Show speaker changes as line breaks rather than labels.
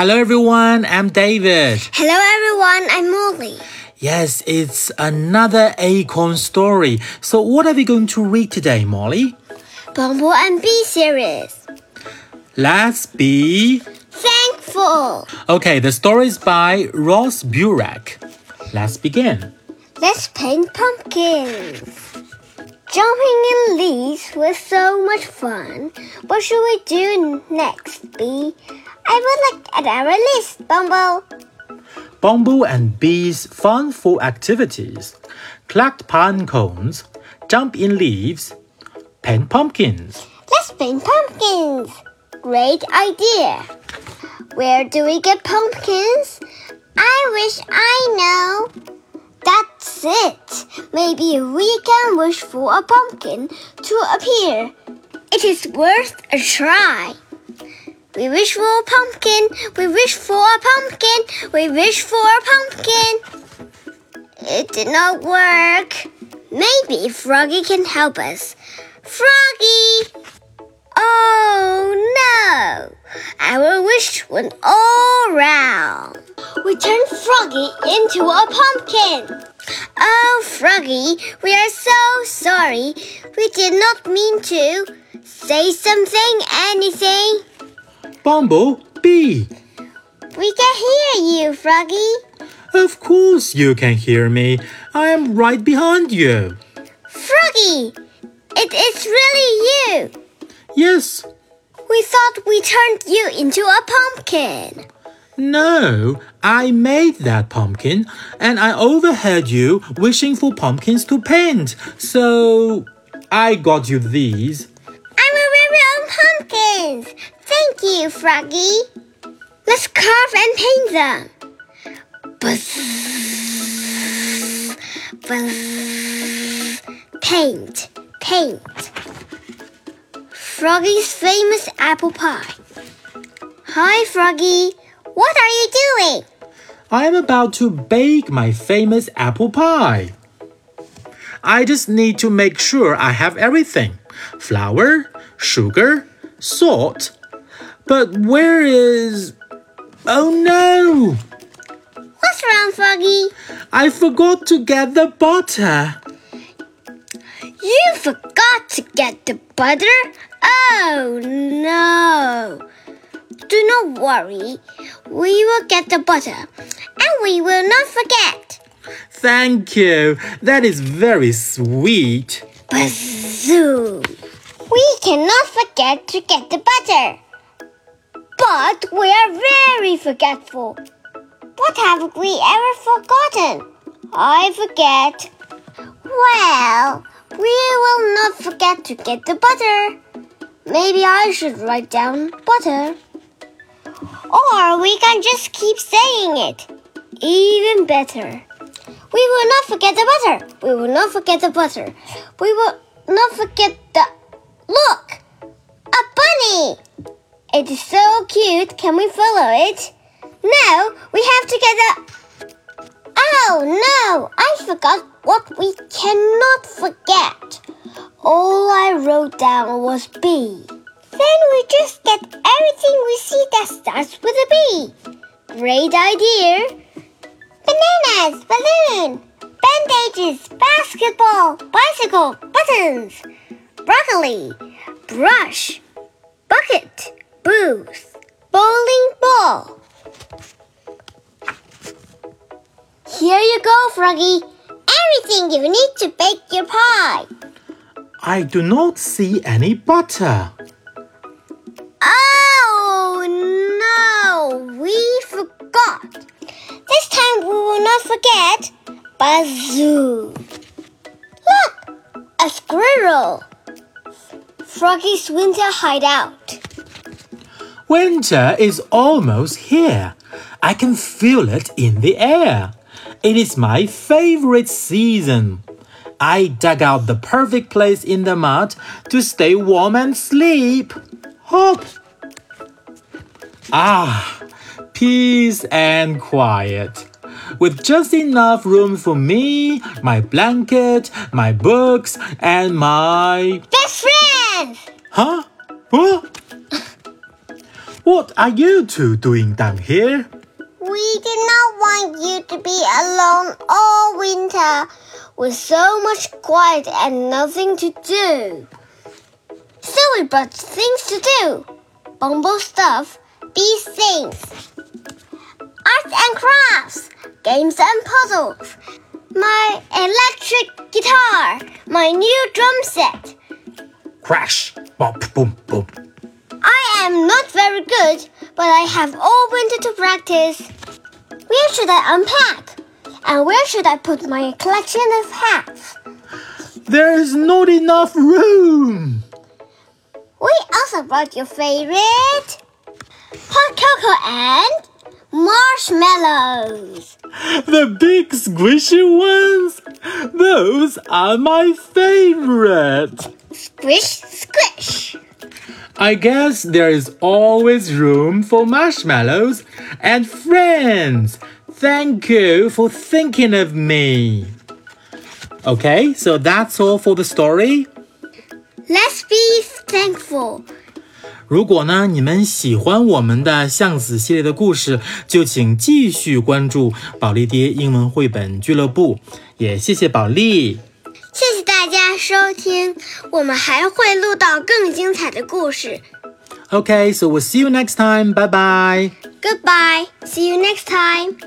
Hello everyone, I'm David.
Hello everyone, I'm Molly.
Yes, it's another acorn story. So what are we going to read today, Molly?
Bumble and Bee series.
Let's be
Thankful.
Okay, the story is by Ross Burach. Let's begin.
Let's paint pumpkins. Jumping in leaves was so much fun. What should we do next, Bee? I would look at our list, Bumble.
Bumble and Bee's fun fall activities. Collect pine cones, jump in leaves, paint pumpkins.
Let's paint pumpkins. Great idea. Where do we get pumpkins? I wish I know. That's it. Maybe we can wish for a pumpkin to appear. It is worth a try. We wish for a pumpkin. We wish for a pumpkin. We wish for a pumpkin. It did not work. Maybe Froggy can help us. Froggy! Oh no! Our wish went all round. We turned Froggy into a pumpkin. Oh, Froggy, we are so sorry. We did not mean to. Say something, anything.
Bumble, Bee.
We can hear you, Froggy.
Of course you can hear me. I am right behind you.
Froggy, it is really you.
Yes.
We thought we turned you into a pumpkin.
No, I made that pumpkin and I overheard you wishing for pumpkins to paint. So I got you these.
I'm a very own pumpkins. Thank you, Froggy. Let's carve and paint them. Buzz, buzz. Paint, paint. Froggy's famous apple pie. Hi, Froggy. What are you doing?
I am about to bake my famous apple pie. I just need to make sure I have everything flour, sugar, salt. But where is. Oh no!
What's wrong, Froggy?
I forgot to get the butter.
You forgot to get the butter? Oh no! Do not worry. We will get the butter and we will not forget.
Thank you. That is very sweet.
Bazoo! We cannot forget to get the butter. But we are very forgetful. What have we ever forgotten? I forget. Well, we will not forget to get the butter. Maybe I should write down butter. Or we can just keep saying it. Even better. We will not forget the butter. We will not forget the butter. We will not forget the. Look! A bunny! It is so cute. Can we follow it? No, we have to get the. Oh no! I forgot what we cannot forget. All I wrote down was B. Then we just get everything we see that starts with a B. Great idea. Bananas, balloon, bandages, basketball, bicycle, buttons, broccoli, brush, bucket, booth, bowling ball. Here you go, Froggy. Everything you need to bake your pie.
I do not see any butter.
Oh no, we forgot. This time we will not forget. Bazoo. Look, a squirrel. Froggy's winter hideout.
Winter is almost here. I can feel it in the air. It is my favorite season. I dug out the perfect place in the mud to stay warm and sleep. Hop! Ah, peace and quiet. With just enough room for me, my blanket, my books, and my.
Best friend!
Huh? What? What are you two doing down here?
We did not want you to be alone all winter with so much quiet and nothing to do. So we brought things to do. Bumble stuff, these things. Arts and crafts, games and puzzles. My electric guitar, my new drum set.
Crash! Bop, boom, boom.
I am not very good, but I have all winter to practice. Where should I unpack? And where should I put my collection of hats?
There's not enough room!
We also brought your favorite hot cocoa and marshmallows.
The big squishy ones? Those are my favorite!
Squish, squish.
I guess there is always room for marshmallows and friends. Thank you for thinking of me. Okay, so that's all for the story.
Let's be thankful.
如果呢你们喜欢我们的橡子系列的故事，就请继续关注保利爹英文绘本俱乐部。也谢谢保利。
谢谢大家 收听，我们还会录到更精彩的故事。
Okay, so we'll see you next time. Bye bye.
Goodbye. See you next time.